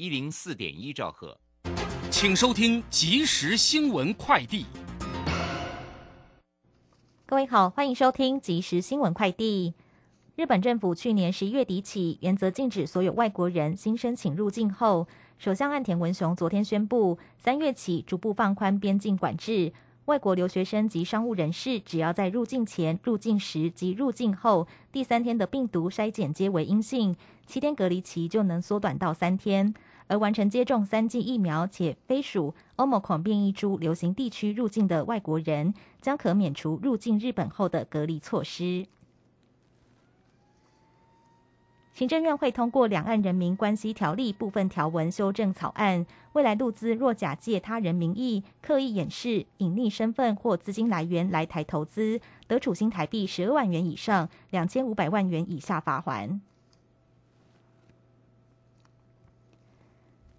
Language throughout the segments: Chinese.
一零四点一兆赫，请收听即时新闻快递。各位好，欢迎收听即时新闻快递。日本政府去年十一月底起，原则禁止所有外国人新申请入境后，首相岸田文雄昨天宣布，三月起逐步放宽边境管制。外国留学生及商务人士，只要在入境前、入境时及入境后第三天的病毒筛检皆为阴性，七天隔离期就能缩短到三天。而完成接种三剂疫苗且非属欧盟孔变异株流行地区入境的外国人，将可免除入境日本后的隔离措施。行政院会通过《两岸人民关系条例》部分条文修正草案，未来入资若假借他人名义、刻意掩饰、隐匿身份或资金来源来台投资，得处新台币十二万元以上两千五百万元以下罚锾。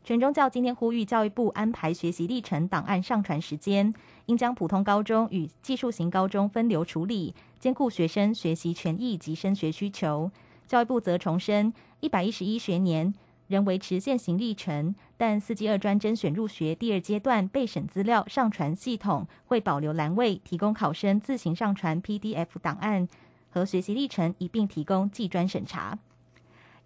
全中教今天呼吁教育部安排学习历程档案上传时间，应将普通高中与技术型高中分流处理，兼顾学生学习权益及升学需求。教育部则重申，一百一十一学年仍维持现行历程，但四季二专甄选入学第二阶段备审资料上传系统会保留栏位，提供考生自行上传 PDF 档案和学习历程，一并提供技专审查。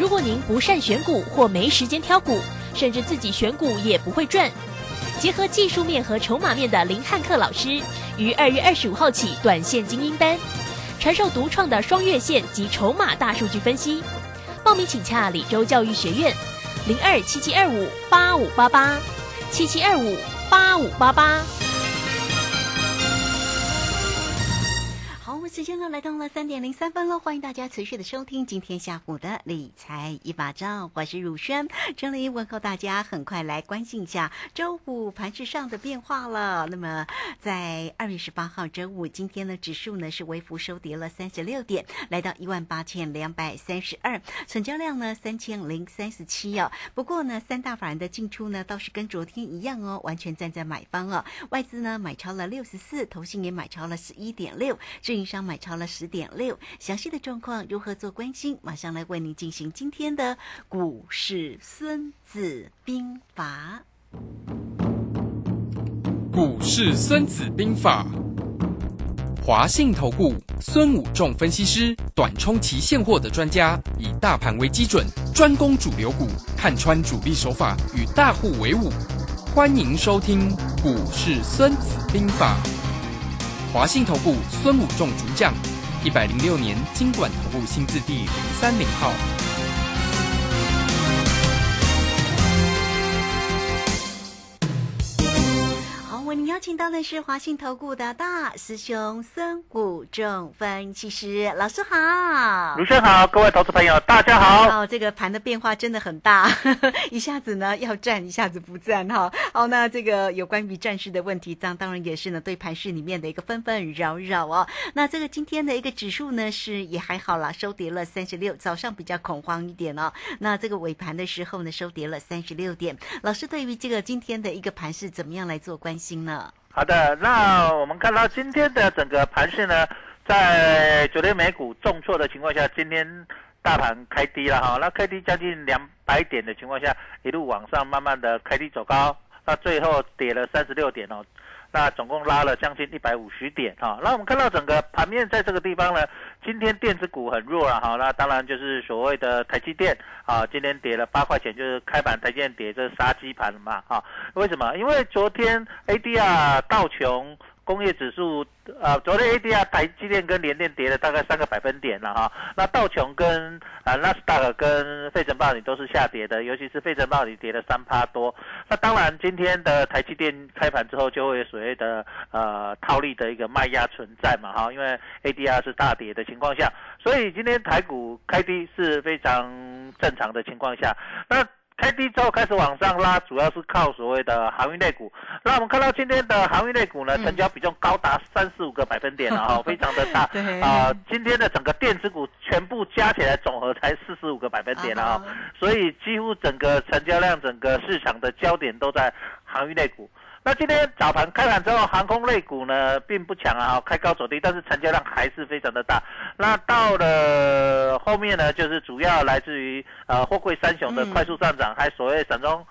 如果您不善选股或没时间挑股，甚至自己选股也不会赚，结合技术面和筹码面的林汉克老师，于二月二十五号起短线精英班，传授独创的双月线及筹码大数据分析。报名请洽李州教育学院，零二七七二五八五八八七七二五八五八八。时间呢来到了三点零三分了，欢迎大家持续的收听今天下午的理财一把照，我是汝轩，这里问候大家，很快来关心一下周五盘市上的变化了。那么在二月十八号周五，今天呢指数呢是微幅收跌了三十六点，来到一万八千两百三十二，成交量呢三千零三十七哦。不过呢三大法人的进出呢倒是跟昨天一样哦，完全站在买方哦。外资呢买超了六十四，投信也买超了十一点六，运营商。买超了十点六，详细的状况如何做关心？马上来为您进行今天的股市孙子兵法。股市孙子兵法，华信投顾孙武仲分析师，短冲期现货的专家，以大盘为基准，专攻主流股，看穿主力手法，与大户为伍。欢迎收听股市孙子兵法。华信投顾孙武仲主讲，一百零六年经管投顾新字第零三零号。邀请到的是华信投顾的大师兄孙谷仲分析师老师好，卢生好，各位投资朋友大家好。哦，这个盘的变化真的很大，一下子呢要站，一下子不站哈。好，那这个有关于战事的问题，当当然也是呢对盘市里面的一个纷纷扰扰哦。那这个今天的一个指数呢是也还好啦，收跌了三十六，早上比较恐慌一点哦。那这个尾盘的时候呢收跌了三十六点。老师对于这个今天的一个盘是怎么样来做关心？好的，那我们看到今天的整个盘势呢，在昨天美股重挫的情况下，今天大盘开低了哈，那开低将近两百点的情况下，一路往上慢慢的开低走高，那最后跌了三十六点哦，那总共拉了将近一百五十点哈。那我们看到整个盘面在这个地方呢，今天电子股很弱了哈。那当然就是所谓的台积电啊，今天跌了八块钱，就是开盘台积电跌这杀鸡盘嘛哈。为什么？因为昨天 ADR 道琼。工业指数，呃，昨天 ADR 台积电跟联电跌了大概三个百分点了哈。那道琼跟啊纳斯达克跟费城半导体都是下跌的，尤其是费城半导体跌了三趴多。那当然，今天的台积电开盘之后就会所谓的呃套利的一个卖压存在嘛哈，因为 ADR 是大跌的情况下，所以今天台股开低是非常正常的情况下，那。开低之后开始往上拉，主要是靠所谓的航运类股。那我们看到今天的航运类股呢，成交比重高达三十五个百分点了哈，非常的大。啊，今天的整个电子股全部加起来总和才四十五个百分点了哈，所以几乎整个成交量、整个市场的焦点都在航运类股。那今天早盘开盘之后，航空类股呢并不强啊，开高走低，但是成交量还是非常的大。那到了后面呢，就是主要来自于呃货柜三雄的快速上涨，还所谓散装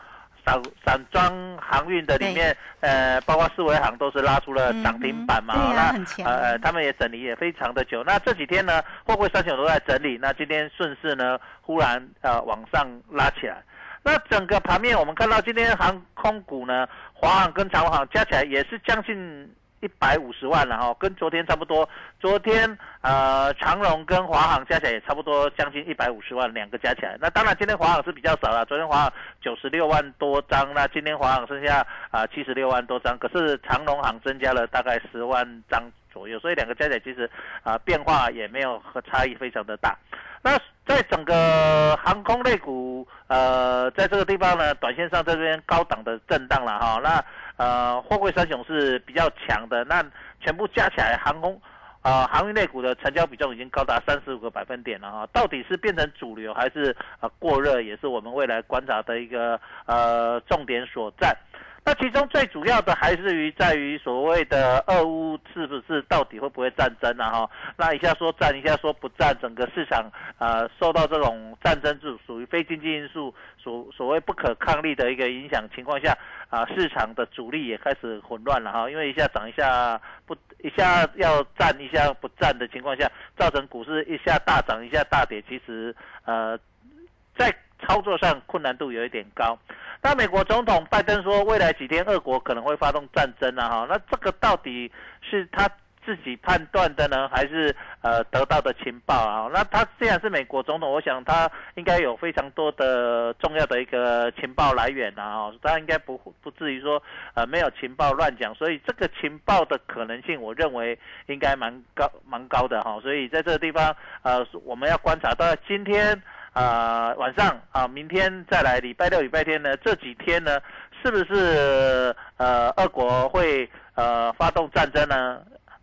散散装航运的里面，呃，包括四维航都是拉出了涨停板嘛，那呃他们也整理也非常的久。那这几天呢，货柜三雄都在整理，那今天顺势呢忽然呃往上拉起来。那整个盘面，我们看到今天航空股呢，华航跟长航加起来也是将近一百五十万了哈，跟昨天差不多。昨天呃长荣跟华航加起来也差不多将近一百五十万，两个加起来。那当然今天华航是比较少了，昨天华航九十六万多张，那今天华航剩下啊七十六万多张，可是长荣航增加了大概十万张左右，所以两个加起来其实啊变化也没有和差异非常的大。那在整个航空类股，呃，在这个地方呢，短线上这边高档的震荡了哈。那呃，货柜三雄是比较强的，那全部加起来，航空呃，航运类股的成交比重已经高达三十五个百分点了哈。到底是变成主流还是啊过热，也是我们未来观察的一个呃重点所在。那其中最主要的还是于在于所谓的俄乌是不是到底会不会战争啊？哈，那一下说战，一下说不战，整个市场呃受到这种战争是属于非经济因素所所谓不可抗力的一个影响情况下啊，市场的主力也开始混乱了哈，因为一下涨一下不一下要战一下不战的情况下，造成股市一下大涨一下大跌，其实呃在操作上困难度有一点高。那美国总统拜登说，未来几天俄国可能会发动战争啊！哈，那这个到底是他自己判断的呢，还是呃得到的情报啊？那他既然是美国总统，我想他应该有非常多的重要的一个情报来源啊！他应该不不至于说呃没有情报乱讲，所以这个情报的可能性，我认为应该蛮高蛮高的哈！所以在这个地方呃，我们要观察到今天。啊，晚上啊，明天再来，礼拜六、礼拜天呢？这几天呢，是不是呃，俄国会呃发动战争呢？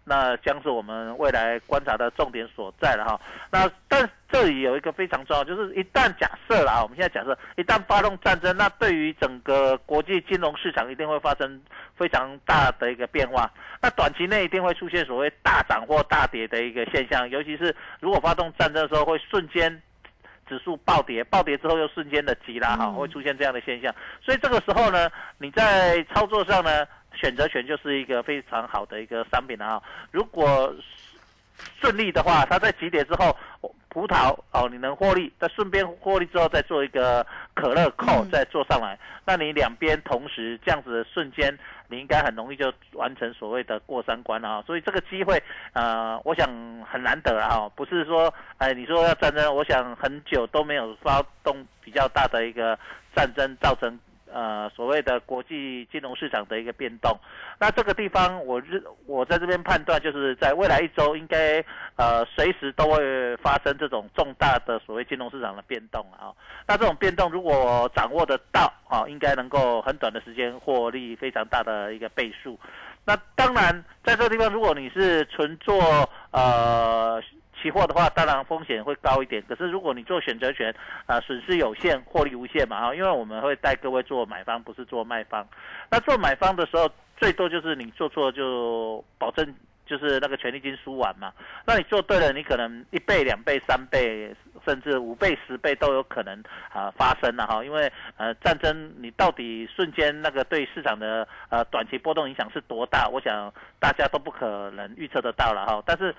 那将是我们未来观察的重点所在了哈。那但这里有一个非常重要，就是一旦假设了啊，我们现在假设一旦发动战争，那对于整个国际金融市场一定会发生非常大的一个变化。那短期内一定会出现所谓大涨或大跌的一个现象，尤其是如果发动战争的时候，会瞬间。指数暴跌，暴跌之后又瞬间的急拉，哈，会出现这样的现象。所以这个时候呢，你在操作上呢，选择权就是一个非常好的一个商品了哈。如果顺利的话，它在急跌之后，葡萄哦，你能获利，再顺便获利之后再做一个可乐扣，再做上来，那你两边同时这样子的瞬间。你应该很容易就完成所谓的过三关了啊，所以这个机会，呃，我想很难得啊，不是说，哎，你说要战争，我想很久都没有发动比较大的一个战争，造成。呃，所谓的国际金融市场的一个变动，那这个地方我日我在这边判断，就是在未来一周应该呃随时都会发生这种重大的所谓金融市场的变动啊。那这种变动如果掌握得到啊，应该能够很短的时间获利非常大的一个倍数。那当然在这个地方，如果你是纯做呃。期货的话，当然风险会高一点。可是如果你做选择权，啊，损失有限，获利无限嘛，哈，因为我们会带各位做买方，不是做卖方。那做买方的时候，最多就是你做错就保证就是那个权利金输完嘛。那你做对了，你可能一倍、两倍、三倍甚至五倍、十倍都有可能啊发生了哈。因为呃战争你到底瞬间那个对市场的呃短期波动影响是多大，我想大家都不可能预测得到了哈。但是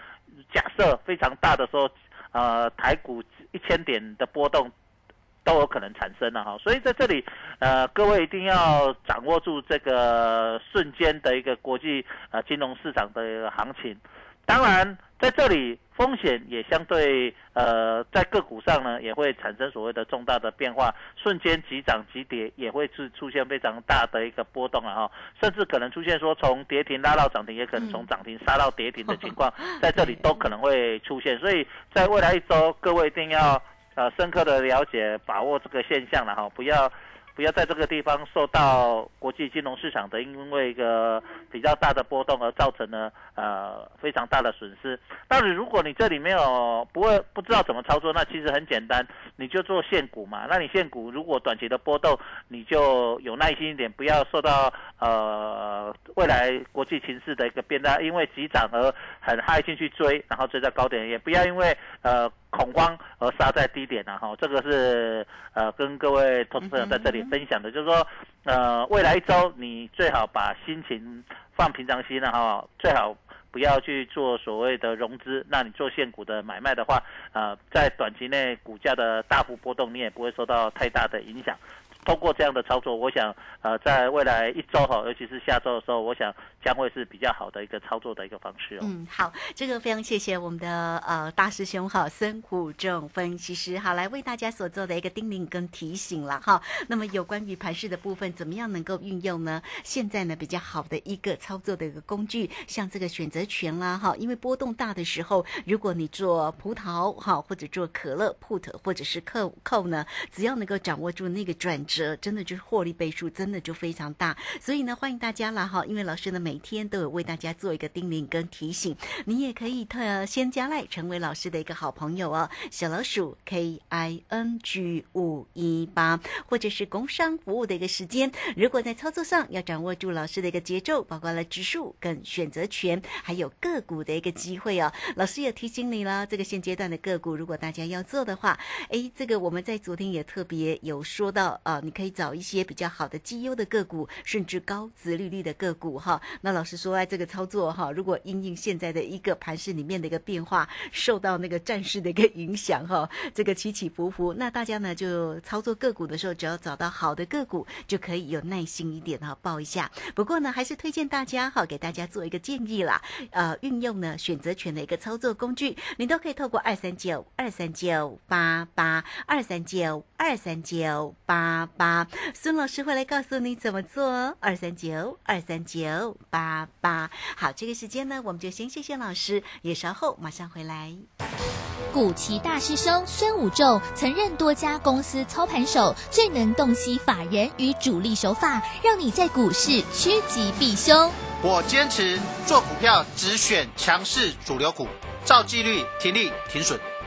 假设非常大的时候，呃台股一千点的波动。都有可能产生了哈，所以在这里，呃，各位一定要掌握住这个瞬间的一个国际呃金融市场的一个行情。当然，在这里风险也相对呃，在个股上呢也会产生所谓的重大的变化，瞬间急涨急跌也会出出现非常大的一个波动了哈，甚至可能出现说从跌停拉到涨停，也可能从涨停杀到跌停的情况，在这里都可能会出现。所以在未来一周，各位一定要。呃，深刻的了解、把握这个现象了哈，不要。不要在这个地方受到国际金融市场的因为一个比较大的波动而造成了呃非常大的损失。但是如果你这里没有不会不知道怎么操作，那其实很简单，你就做现股嘛。那你现股如果短期的波动，你就有耐心一点，不要受到呃未来国际形势的一个变大，因为急涨而很嗨进去追，然后追在高点，也不要因为呃恐慌而杀在低点然后这个是呃跟各位投资朋友在这里。分享的就是说，呃，未来一周你最好把心情放平常心了哈，最好不要去做所谓的融资。那你做现股的买卖的话，呃，在短期内股价的大幅波动，你也不会受到太大的影响。通过这样的操作，我想，呃，在未来一周哈，尤其是下周的时候，我想将会是比较好的一个操作的一个方式哦。嗯，好，这个非常谢谢我们的呃大师兄哈，孙虎正分析师好来为大家所做的一个叮咛跟提醒了哈。那么有关于盘市的部分，怎么样能够运用呢？现在呢比较好的一个操作的一个工具，像这个选择权啦哈，因为波动大的时候，如果你做葡萄哈，或者做可乐 put 或者是扣扣呢，只要能够掌握住那个转折。真的就是获利倍数，真的就非常大，所以呢，欢迎大家了哈，因为老师呢每天都有为大家做一个叮咛跟提醒，你也可以特先加赖成为老师的一个好朋友哦，小老鼠 K I N G 五一八，或者是工商服务的一个时间，如果在操作上要掌握住老师的一个节奏，包括了指数跟选择权，还有个股的一个机会哦，老师也提醒你了，这个现阶段的个股，如果大家要做的话，哎，这个我们在昨天也特别有说到啊。你可以找一些比较好的绩优的个股，甚至高值利率的个股哈。那老师说，哎，这个操作哈，如果因应现在的一个盘势里面的一个变化，受到那个战事的一个影响哈，这个起起伏伏，那大家呢就操作个股的时候，只要找到好的个股，就可以有耐心一点哈，报一下。不过呢，还是推荐大家哈，给大家做一个建议啦，呃，运用呢选择权的一个操作工具，你都可以透过二三九二三九八八二三九二三九八。八，孙老师会来告诉你怎么做。二三九二三九八八，好，这个时间呢，我们就先谢谢老师，也稍后马上回来。古奇大师兄孙武仲曾任多家公司操盘手，最能洞悉法人与主力手法，让你在股市趋吉避凶。我坚持做股票只选强势主流股，照纪律停利停损。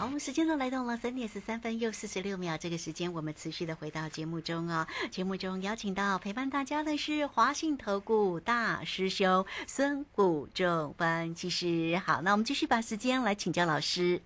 好，时间呢来到了三点十三分又四十六秒。这个时间，我们持续的回到节目中啊。节目中邀请到陪伴大家的是华信投顾大师兄孙谷仲分析师。好，那我们继续把时间来请教老师。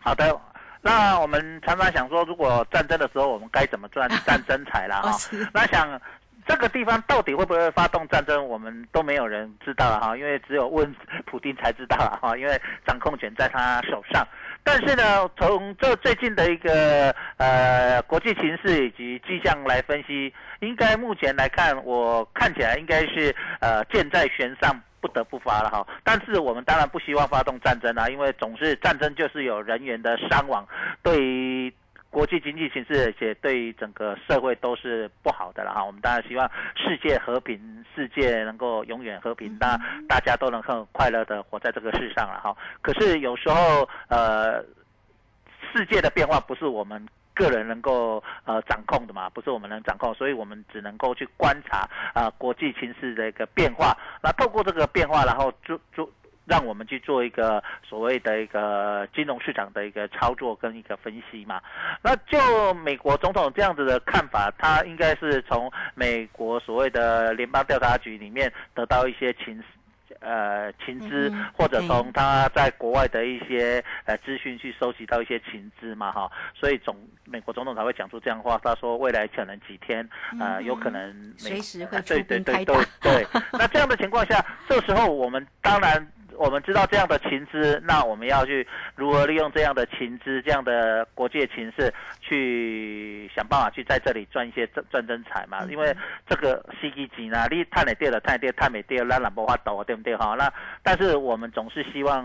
好的，那我们常常想说，如果战争的时候，我们该怎么赚战争财了哈？那想这个地方到底会不会发动战争，我们都没有人知道了哈，因为只有问普京才知道了哈，因为掌控权在他手上。但是呢，从这最近的一个呃国际形势以及迹象来分析，应该目前来看，我看起来应该是呃箭在弦上，不得不发了哈。但是我们当然不希望发动战争啊，因为总是战争就是有人员的伤亡，对于。国际经济形势，而且对于整个社会都是不好的了哈。我们当然希望世界和平，世界能够永远和平，那大家都能很快乐的活在这个世上了哈。可是有时候，呃，世界的变化不是我们个人能够呃掌控的嘛，不是我们能掌控，所以我们只能够去观察啊国际形势的一个变化，那透过这个变化，然后做做。让我们去做一个所谓的一个金融市场的一个操作跟一个分析嘛。那就美国总统这样子的看法，他应该是从美国所谓的联邦调查局里面得到一些情呃情资，或者从他在国外的一些呃资讯去收集到一些情资嘛哈。所以总美国总统才会讲出这样的话，他说未来可能几天呃有可能随时会对对对对。对。那这样的情况下，这时候我们当然。我们知道这样的情资，那我们要去如何利用这样的情资、这样的国际情势，去想办法去在这里赚一些赚赚真财嘛？因为这个 C G 级呢，你太美跌了，太跌太美跌，那两波花抖，对不对哈？那但是我们总是希望。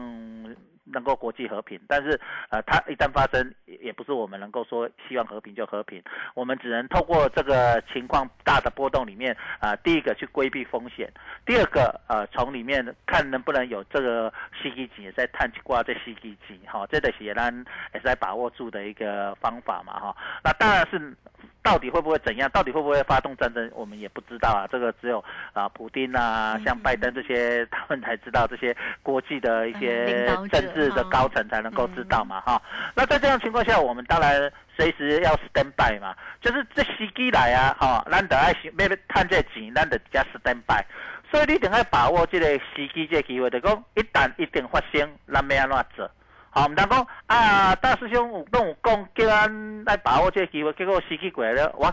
能够国际和平，但是呃，它一旦发生，也不是我们能够说希望和平就和平，我们只能透过这个情况大的波动里面啊，第一个去规避风险，第二个呃，从里面看能不能有这个吸基金在探挂在吸基金哈，这个也然也是在把握住的一个方法嘛哈，那当然是。到底会不会怎样？到底会不会发动战争？我们也不知道啊。这个只有啊，普丁啊，像拜登这些，他们才知道这些国际的一些政治的高层才能够知道嘛，哈。那在这样情况下，我们当然随时要 stand by 嘛，就是这时机来啊，哈，咱得爱要探这钱，咱得加 stand by。所以你一定要把握这个时机，这个机会，就讲一旦一定发生，咱要安怎做？好，唔通讲啊，大师兄有跟我讲，叫咱来把握这个机会，结果司机过来了，哇，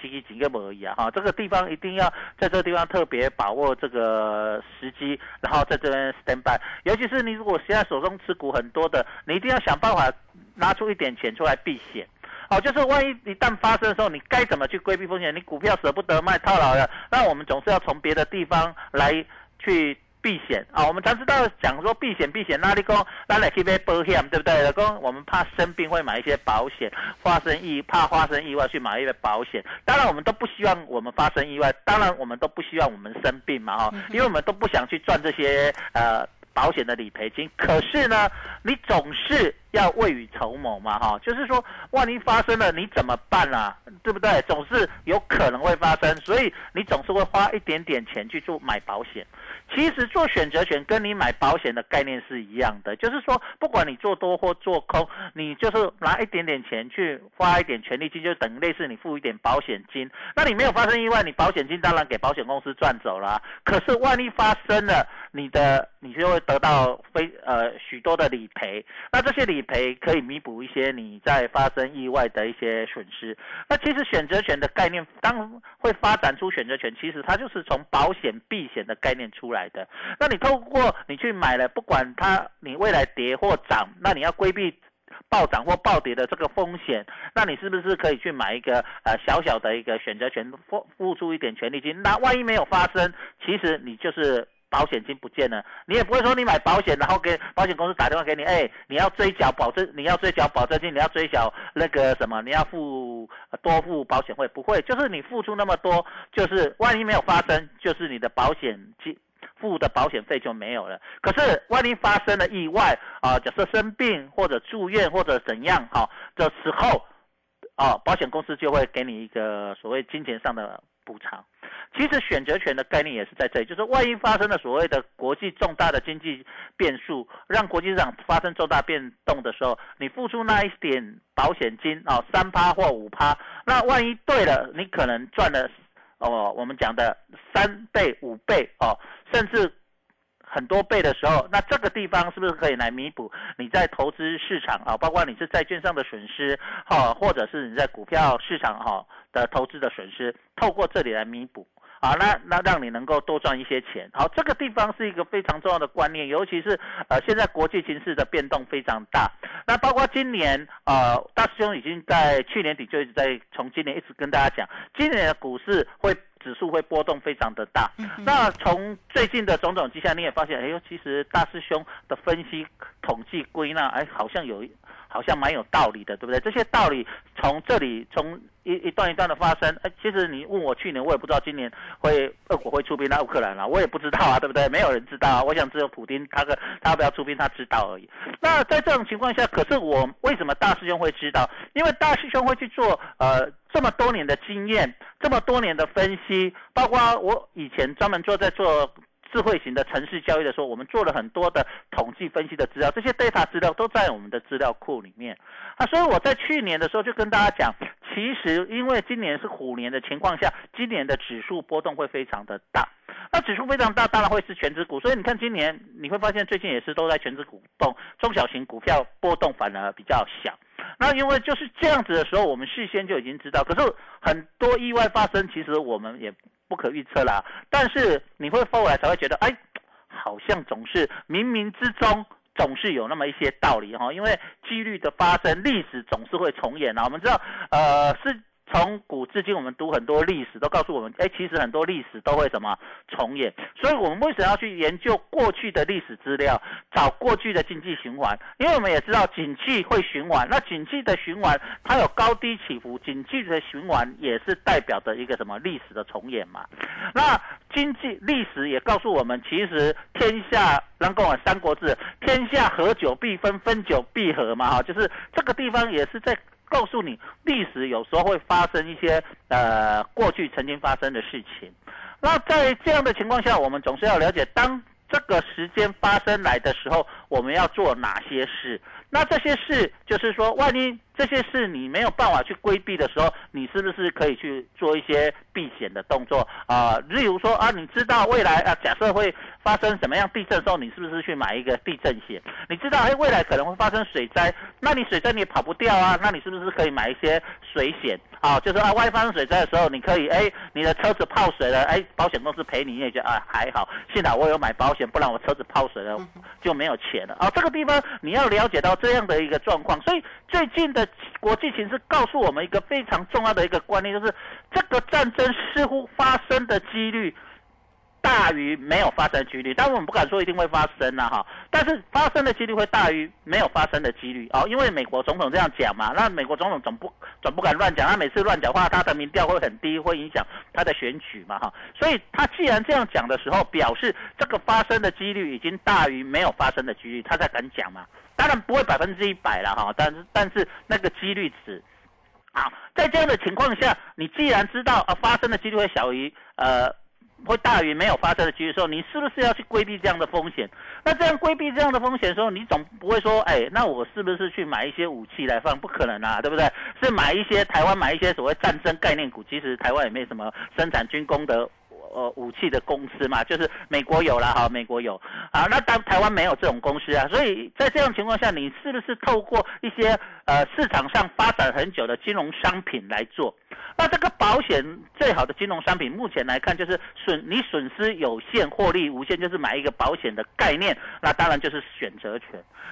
司机几个无一啊！哈，这个地方一定要在这个地方特别把握这个时机，然后在这边 stand by。尤其是你如果现在手中持股很多的，你一定要想办法拿出一点钱出来避险。好，就是万一一旦发生的时候，你该怎么去规避风险？你股票舍不得卖套牢了，那我们总是要从别的地方来去。避险啊，我们常知道讲说避险避险，那你讲那来去买保险，对不对？老公，我们怕生病会买一些保险，发生意怕发生意外去买一些保险。当然我们都不希望我们发生意外，当然我们都不希望我们生病嘛哈，因为我们都不想去赚这些呃保险的理赔金。可是呢，你总是要未雨绸缪嘛哈，就是说万一发生了你怎么办啊？对不对？总是有可能会发生，所以你总是会花一点点钱去做买保险。其实做选择权跟你买保险的概念是一样的，就是说，不管你做多或做空，你就是拿一点点钱去花一点权利金，就等于类似你付一点保险金。那你没有发生意外，你保险金当然给保险公司赚走了。可是万一发生了，你的你就会得到非呃许多的理赔。那这些理赔可以弥补一些你在发生意外的一些损失。那其实选择权的概念，当会发展出选择权，其实它就是从保险避险的概念出来。来的，那你透过你去买了，不管它你未来跌或涨，那你要规避暴涨或暴跌的这个风险，那你是不是可以去买一个呃小小的一个选择权，付付出一点权利金？那万一没有发生，其实你就是保险金不见了，你也不会说你买保险，然后给保险公司打电话给你，哎，你要追缴保证，你要追缴保证金，你要追缴那个什么，你要付多付保险费，不会，就是你付出那么多，就是万一没有发生，就是你的保险金。付的保险费就没有了。可是万一发生了意外啊，假设生病或者住院或者怎样哈的时候，啊，保险公司就会给你一个所谓金钱上的补偿。其实选择权的概念也是在这里，就是万一发生了所谓的国际重大的经济变数，让国际市场发生重大变动的时候，你付出那一点保险金啊，三趴或五趴，那万一对了，你可能赚了。哦，我们讲的三倍、五倍哦，甚至很多倍的时候，那这个地方是不是可以来弥补你在投资市场啊，包括你是债券上的损失，哈，或者是你在股票市场哈的投资的损失，透过这里来弥补。啊，那那让你能够多赚一些钱。好，这个地方是一个非常重要的观念，尤其是呃，现在国际形势的变动非常大。那包括今年，呃，大师兄已经在去年底就一直在从今年一直跟大家讲，今年的股市会指数会波动非常的大。那从最近的种种迹象，你也发现，哎呦，其实大师兄的分析、统计、归纳，哎，好像有好像蛮有道理的，对不对？这些道理从这里从。一一段一段的发生。哎，其实你问我去年，我也不知道今年会俄国会出兵到乌克兰了，我也不知道啊，对不对？没有人知道啊。我想只有普京他个他要不要出兵，他知道而已。那在这种情况下，可是我为什么大师兄会知道？因为大师兄会去做呃这么多年的经验，这么多年的分析，包括我以前专门做在做。智慧型的城市交易的时候，我们做了很多的统计分析的资料，这些 data 资料都在我们的资料库里面啊。所以我在去年的时候就跟大家讲，其实因为今年是虎年的情况下，今年的指数波动会非常的大。那指数非常大，当然会是全指股。所以你看今年你会发现最近也是都在全指股动，中小型股票波动反而比较小。那因为就是这样子的时候，我们事先就已经知道，可是很多意外发生，其实我们也。不可预测啦，但是你会后来才会觉得，哎，好像总是冥冥之中总是有那么一些道理哈，因为几率的发生，历史总是会重演啊。我们知道，呃，是。从古至今，我们读很多历史，都告诉我们，哎，其实很多历史都会什么重演。所以，我们为什么要去研究过去的历史资料，找过去的经济循环？因为我们也知道，景气会循环。那景气的循环，它有高低起伏，景气的循环也是代表着一个什么历史的重演嘛？那经济历史也告诉我们，其实天下，能够《三国志》，天下合久必分，分久必合嘛，哈，就是这个地方也是在。告诉你，历史有时候会发生一些呃过去曾经发生的事情。那在这样的情况下，我们总是要了解，当这个时间发生来的时候，我们要做哪些事。那这些事就是说，万一这些事你没有办法去规避的时候，你是不是可以去做一些避险的动作啊？例如说啊，你知道未来啊，假设会发生什么样地震的时候，你是不是去买一个地震险？你知道哎，未来可能会发生水灾，那你水灾你也跑不掉啊，那你是不是可以买一些水险啊？就是啊，万一发生水灾的时候，你可以哎，你的车子泡水了，哎，保险公司赔你，你也觉得啊还好，幸好我有买保险，不然我车子泡水了就没有钱了啊。这个地方你要了解到。这样的一个状况，所以最近的国际形势告诉我们一个非常重要的一个观念，就是这个战争似乎发生的几率大于没有发生的几率。当然我们不敢说一定会发生呐，哈，但是发生的几率会大于没有发生的几率哦，因为美国总统这样讲嘛，那美国总统总不总不敢乱讲，他每次乱讲话，他的民调会很低，会影响他的选举嘛，哈，所以他既然这样讲的时候，表示这个发生的几率已经大于没有发生的几率，他才敢讲嘛。当然不会百分之一百了哈，但是但是那个几率值，好，在这样的情况下，你既然知道啊发生的几率会小于呃会大于没有发生的几率时候，你是不是要去规避这样的风险？那这样规避这样的风险的时候，你总不会说，哎，那我是不是去买一些武器来放？不可能啊，对不对？是买一些台湾买一些所谓战争概念股，其实台湾也没什么生产军工的。呃，武器的公司嘛，就是美国有了哈，美国有啊，那当台湾没有这种公司啊，所以在这样情况下，你是不是透过一些呃市场上发展很久的金融商品来做？那这个保险最好的金融商品，目前来看就是损你损失有限，获利无限，就是买一个保险的概念，那当然就是选择权。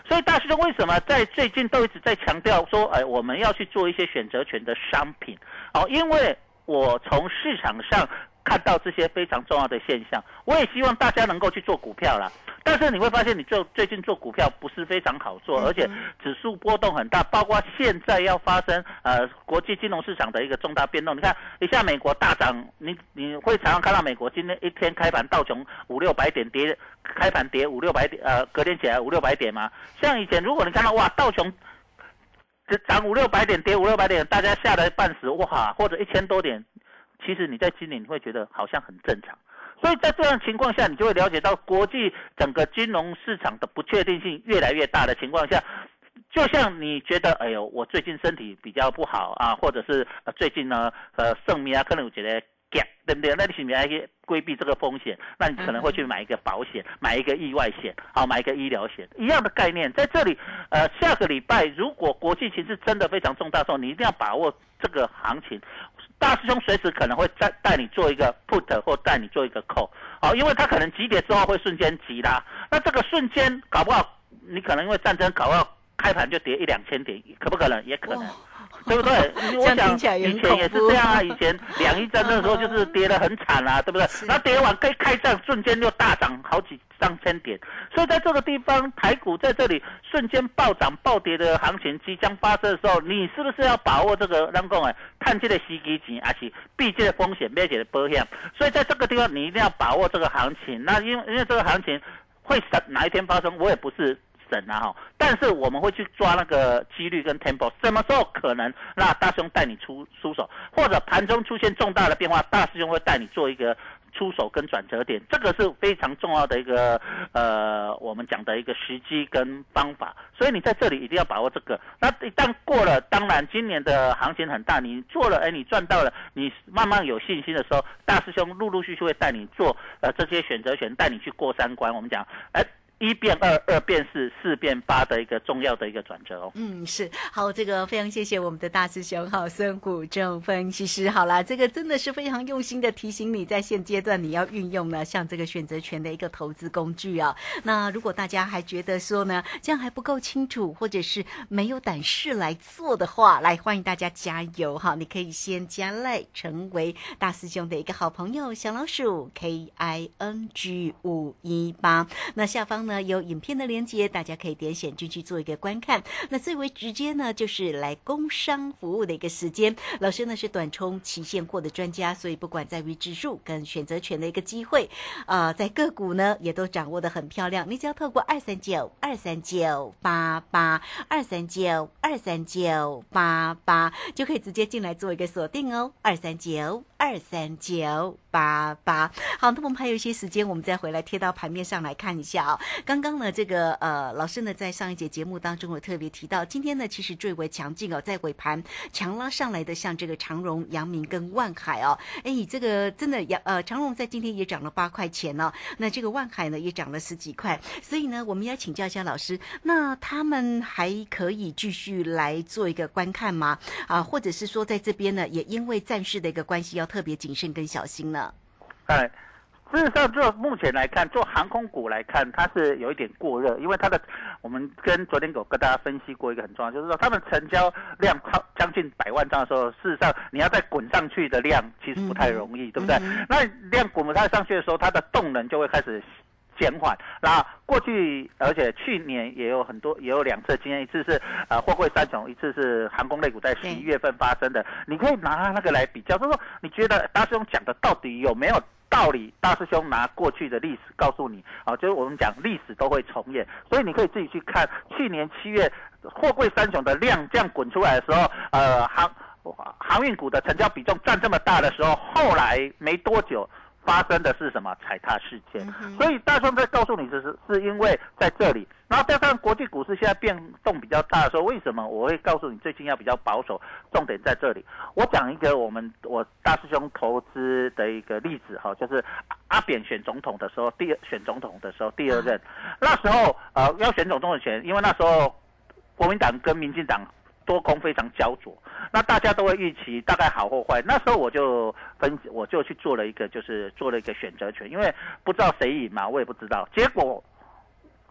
所以大师兄为什么在最近都一直在强调说，哎，我们要去做一些选择权的商品？哦，因为我从市场上。看到这些非常重要的现象，我也希望大家能够去做股票啦。但是你会发现，你做最近做股票不是非常好做，而且指数波动很大，包括现在要发生呃国际金融市场的一个重大变动。你看一下美国大涨，你你会常常看到美国今天一天开盘道琼五六百点跌，开盘跌五六百点，呃隔天起来五六百点吗？像以前如果你看到哇道琼涨五六百点，跌五六百点，大家吓得半死哇，或者一千多点。其实你在今年你会觉得好像很正常，所以在这样情况下，你就会了解到国际整个金融市场的不确定性越来越大的情况下，就像你觉得，哎呦，我最近身体比较不好啊，或者是最近呢，呃生命啊可能有觉得 gap，对不对？那你是不是去规避这个风险？那你可能会去买一个保险，买一个意外险，好，买一个医疗险，一样的概念。在这里，呃，下个礼拜如果国际形势真的非常重大的时候，你一定要把握这个行情。大师兄随时可能会带带你做一个 put 或带你做一个 call，好，因为他可能急跌之后会瞬间急拉，那这个瞬间搞不好你可能因为战争搞不好开盘就跌一两千点，可不可能？也可能。对不对？我想以前也是这样啊，以前两一战争的时候就是跌得很惨啊，对不对？那跌完可以开战，瞬间就大涨好几上千点，所以在这个地方，台股在这里瞬间暴涨暴跌的行情即将发生的时候，你是不是要把握这个让讲哎，探这个时机钱，而且避这个风险，买这个保险？所以在这个地方，你一定要把握这个行情。那因为因为这个行情会哪哪一天发生，我也不是。神啊哈，但是我们会去抓那个几率跟 tempo，什么时候可能那大师兄带你出出手，或者盘中出现重大的变化，大师兄会带你做一个出手跟转折点，这个是非常重要的一个呃我们讲的一个时机跟方法，所以你在这里一定要把握这个。那一旦过了，当然今年的行情很大，你做了哎你赚到了，你慢慢有信心的时候，大师兄陆陆续续会带你做呃这些选择权，带你去过三关。我们讲哎。一变二，二变四，四变八的一个重要的一个转折哦。嗯，是好，这个非常谢谢我们的大师兄哈孙谷正分析师。好啦，这个真的是非常用心的提醒你，在现阶段你要运用呢，像这个选择权的一个投资工具啊。那如果大家还觉得说呢，这样还不够清楚，或者是没有胆识来做的话，来欢迎大家加油哈！你可以先加赖，成为大师兄的一个好朋友，小老鼠 K I N G 五一八。那下方。呢有影片的连接，大家可以点选进去做一个观看。那最为直接呢，就是来工商服务的一个时间。老师呢是短冲期现货的专家，所以不管在于指数跟选择权的一个机会，啊，在个股呢也都掌握的很漂亮。你只要透过二三九二三九八八二三九二三九八八，就可以直接进来做一个锁定哦。二三九二三九八八。好，那我们还有一些时间，我们再回来贴到盘面上来看一下啊。刚刚呢，这个呃，老师呢在上一节节目当中有特别提到，今天呢其实最为强劲哦，在尾盘强拉上来的，像这个长荣、阳明跟万海哦，哎，这个真的阳呃长荣在今天也涨了八块钱哦，那这个万海呢也涨了十几块，所以呢，我们要请教一下老师，那他们还可以继续来做一个观看吗？啊，或者是说在这边呢，也因为战事的一个关系，要特别谨慎跟小心呢？哎。事实上，就目前来看，做航空股来看，它是有一点过热，因为它的，我们跟昨天有跟大家分析过一个很重要，就是说，他们成交量超将近百万张的时候，事实上你要再滚上去的量其实不太容易，对不对？那量滚不太上去的时候，它的动能就会开始减缓。那过去，而且去年也有很多，也有两次经验，一次是呃货柜三雄，一次是航空类股在十一月份发生的。你可以拿那个来比较，就是说，你觉得大师兄讲的到底有没有？道理，大师兄拿过去的历史告诉你啊，就是我们讲历史都会重演，所以你可以自己去看去年七月货柜三雄的量这样滚出来的时候，呃航航运股的成交比重占这么大的时候，后来没多久。发生的是什么踩踏事件？所以大兄在告诉你，这是是因为在这里，然后再看国际股市现在变动比较大的时候，为什么我会告诉你最近要比较保守？重点在这里。我讲一个我们我大师兄投资的一个例子哈，就是阿扁选总统的时候，第二选总统的时候第二任，那时候呃要选总统的选，因为那时候国民党跟民进党。多空非常焦灼，那大家都会预期大概好或坏。那时候我就分，我就去做了一个，就是做了一个选择权，因为不知道谁赢嘛，我也不知道。结果，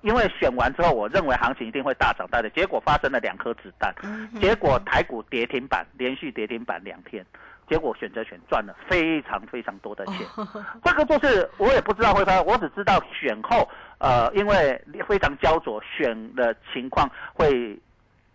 因为选完之后，我认为行情一定会大涨大的，结果发生了两颗子弹，结果台股跌停板，连续跌停板两天，结果选择权赚了非常非常多的钱。这个就是我也不知道会发生，我只知道选后，呃，因为非常焦灼，选的情况会。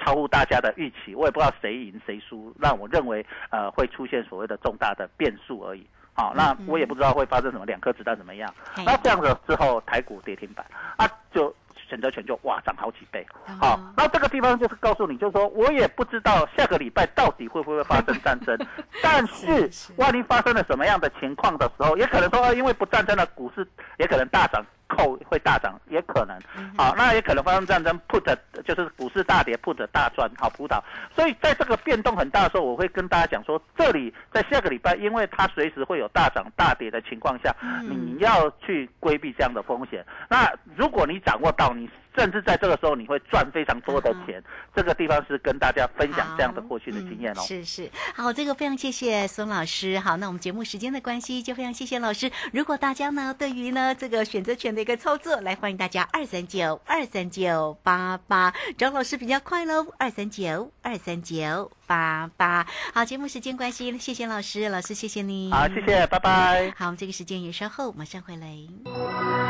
超乎大家的预期，我也不知道谁赢谁输，让我认为呃会出现所谓的重大的变数而已。好，那我也不知道会发生什么，两颗子弹怎么样？那这样子之后台股跌停板啊，就选择权就哇涨好几倍。好，那这个地方就是告诉你，就是说我也不知道下个礼拜到底会不会发生战争，但是万一发生了什么样的情况的时候，也可能说因为不战争的股市也可能大涨。扣会大涨，也可能，好，那也可能发生战争，put 就是股市大跌，put 大赚，好扑倒。所以在这个变动很大的时候，我会跟大家讲说，这里在下个礼拜，因为它随时会有大涨大跌的情况下，你要去规避这样的风险。那如果你掌握到你。甚至在这个时候你会赚非常多的钱。这个地方是跟大家分享这样的过去的经验哦。是是，好，这个非常谢谢孙老师。好，那我们节目时间的关系，就非常谢谢老师。如果大家呢对于呢这个选择权的一个操作，来欢迎大家二三九二三九八八张老师比较快喽，二三九二三九八八。好，节目时间关系，谢谢老师，老师谢谢你。好，谢谢，拜拜。好，我们这个时间也稍后马上回来。